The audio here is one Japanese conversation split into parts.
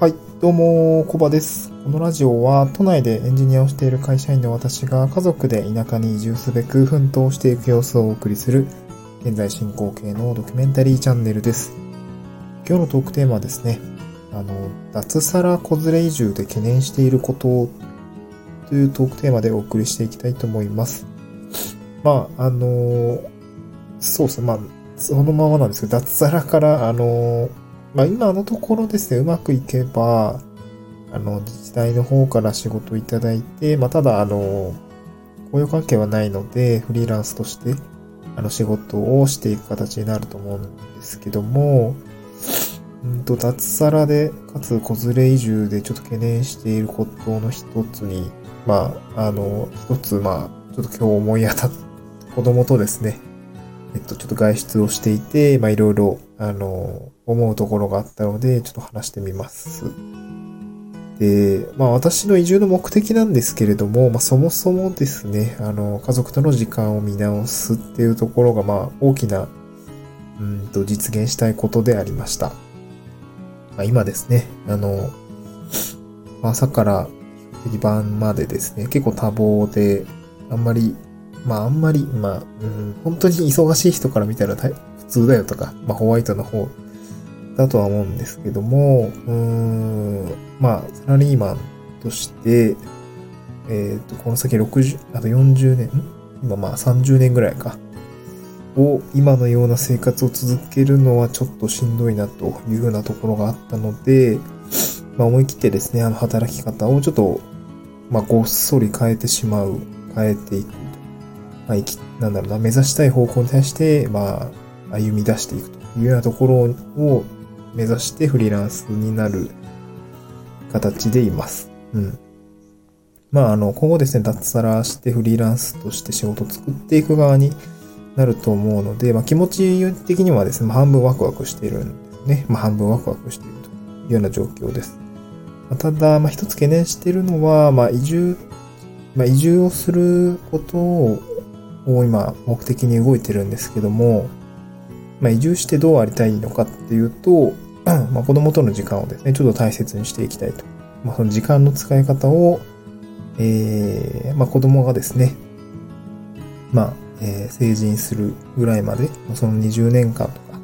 はい、どうも、コバです。このラジオは、都内でエンジニアをしている会社員の私が家族で田舎に移住すべく奮闘していく様子をお送りする、現在進行形のドキュメンタリーチャンネルです。今日のトークテーマはですね、あの、脱サラ子連れ移住で懸念していることというトークテーマでお送りしていきたいと思います。まあ、あの、そうですね、まあ、そのままなんですけど、脱サラから、あの、まあ今のところですね、うまくいけば、あの、自治体の方から仕事をいただいて、まあただ、あの、雇用関係はないので、フリーランスとして、あの、仕事をしていく形になると思うんですけども、うんと、脱サラで、かつ子連れ移住でちょっと懸念していることの一つに、まあ、あの、一つ、まあ、ちょっと今日思い当たった子供とですね、えっと、ちょっと外出をしていて、まあ、いろいろ、あの、思うところがあったので、ちょっと話してみます。で、まあ、私の移住の目的なんですけれども、まあ、そもそもですね、あの、家族との時間を見直すっていうところが、まあ、大きな、うんと、実現したいことでありました。まあ、今ですね、あの、朝から晩までですね、結構多忙で、あんまりまああんまり、まあ、うん、本当に忙しい人から見たら普通だよとか、まあホワイトの方だとは思うんですけども、うーん、まあサラリーマンとして、えっ、と、この先60、あと40年、今まあ30年ぐらいか。を今のような生活を続けるのはちょっとしんどいなというようなところがあったので、まあ思い切ってですね、あの働き方をちょっと、まあごっそり変えてしまう、変えていくまあ、生き、なんだろうな、目指したい方向に対して、まあ、歩み出していくというようなところを目指してフリーランスになる形でいます。うん。まあ、あの、今後ですね、脱サラしてフリーランスとして仕事を作っていく側になると思うので、まあ、気持ち的にはですね、ま、半分ワクワクしているんですね。まあ、半分ワクワクしているというような状況です。まあ、ただ、まあ、一つ懸念しているのは、まあ、移住、まあ、移住をすることを今目的に動いてるんですけども、まあ、移住してどうありたいのかっていうと、まあ、子供との時間をですね、ちょっと大切にしていきたいと。まあ、その時間の使い方を、えー、まあ、子供がですね、まあ、えー、成人するぐらいまで、その20年間とか、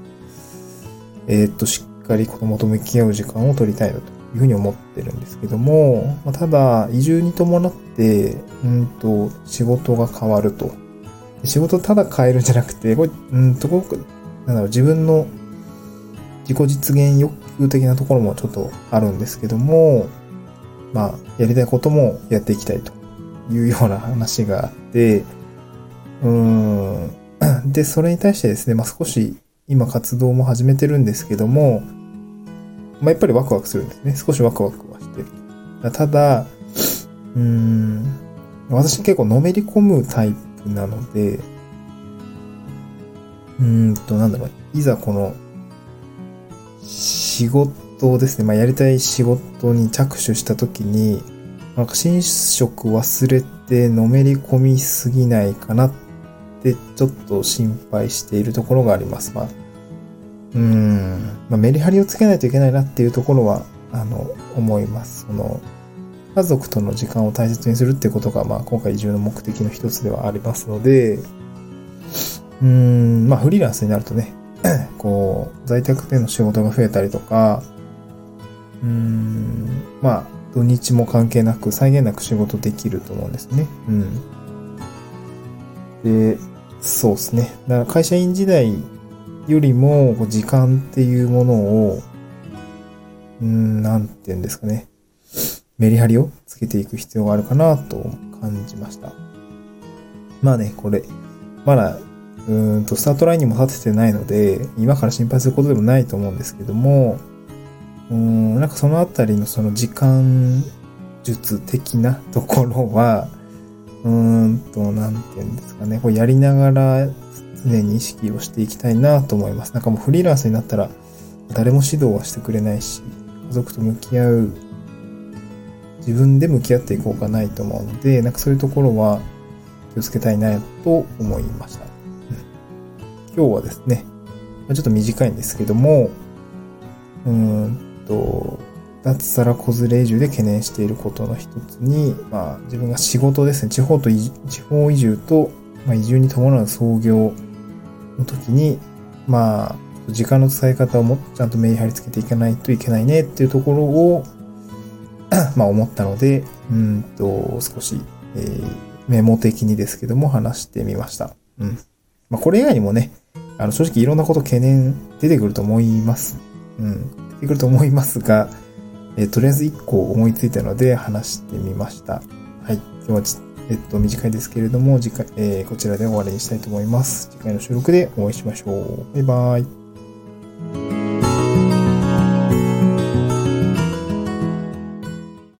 えー、っと、しっかり子供と向き合う時間を取りたいなというふうに思ってるんですけども、まあ、ただ、移住に伴って、うんと、仕事が変わると。仕事ただ変えるんじゃなくて、これ、うんと、なんだろう、自分の自己実現欲求的なところもちょっとあるんですけども、まあ、やりたいこともやっていきたいというような話があって、うん。で、それに対してですね、まあ少し今活動も始めてるんですけども、まあやっぱりワクワクするんですね。少しワクワクはしてる。ただ、うーん、私結構のめり込むタイプなので、うんと、なんだろう、いざこの、仕事ですね、まあ、やりたい仕事に着手したときに、なんか寝食忘れてのめり込みすぎないかなって、ちょっと心配しているところがあります。まあ、うん、まあ、メリハリをつけないといけないなっていうところは、あの、思います。その、家族との時間を大切にするってことが、まあ、今回移住の目的の一つではありますので、うーん、まあ、フリーランスになるとね、こう、在宅での仕事が増えたりとか、うーん、まあ、土日も関係なく、際限なく仕事できると思うんですね。うん。で、そうですね。だから会社員時代よりも、時間っていうものを、うん、なんて言うんですかね。メリハリをつけていく必要があるかなと感じました。まあね、これ、まだ、うんと、スタートラインにも立ててないので、今から心配することでもないと思うんですけども、うん、なんかそのあたりのその時間術的なところは、うーんと、なんて言うんですかね、こうやりながら常に意識をしていきたいなと思います。なんかもうフリーランスになったら、誰も指導はしてくれないし、家族と向き合う、自分で向き合っていこうかないと思うので、なんかそういうところは気をつけたいなと思いました。今日はですね、ちょっと短いんですけども、うーんと、脱サラ子連れ移住で懸念していることの一つに、まあ、自分が仕事ですね、地方と地方移住と、まあ、移住に伴う創業の時に、まあ、時間の使い方をもちゃんとメリハリつけていかないといけないねっていうところをまあ思ったので、うんと、少し、えー、メモ的にですけども話してみました。うん。まあこれ以外にもね、あの正直いろんなこと懸念出てくると思います。うん。出てくると思いますが、えー、とりあえず1個思いついたので話してみました。はい。今日はちえっと、短いですけれども、次回、えー、こちらで終わりにしたいと思います。次回の収録でお会いしましょう。バイバイ。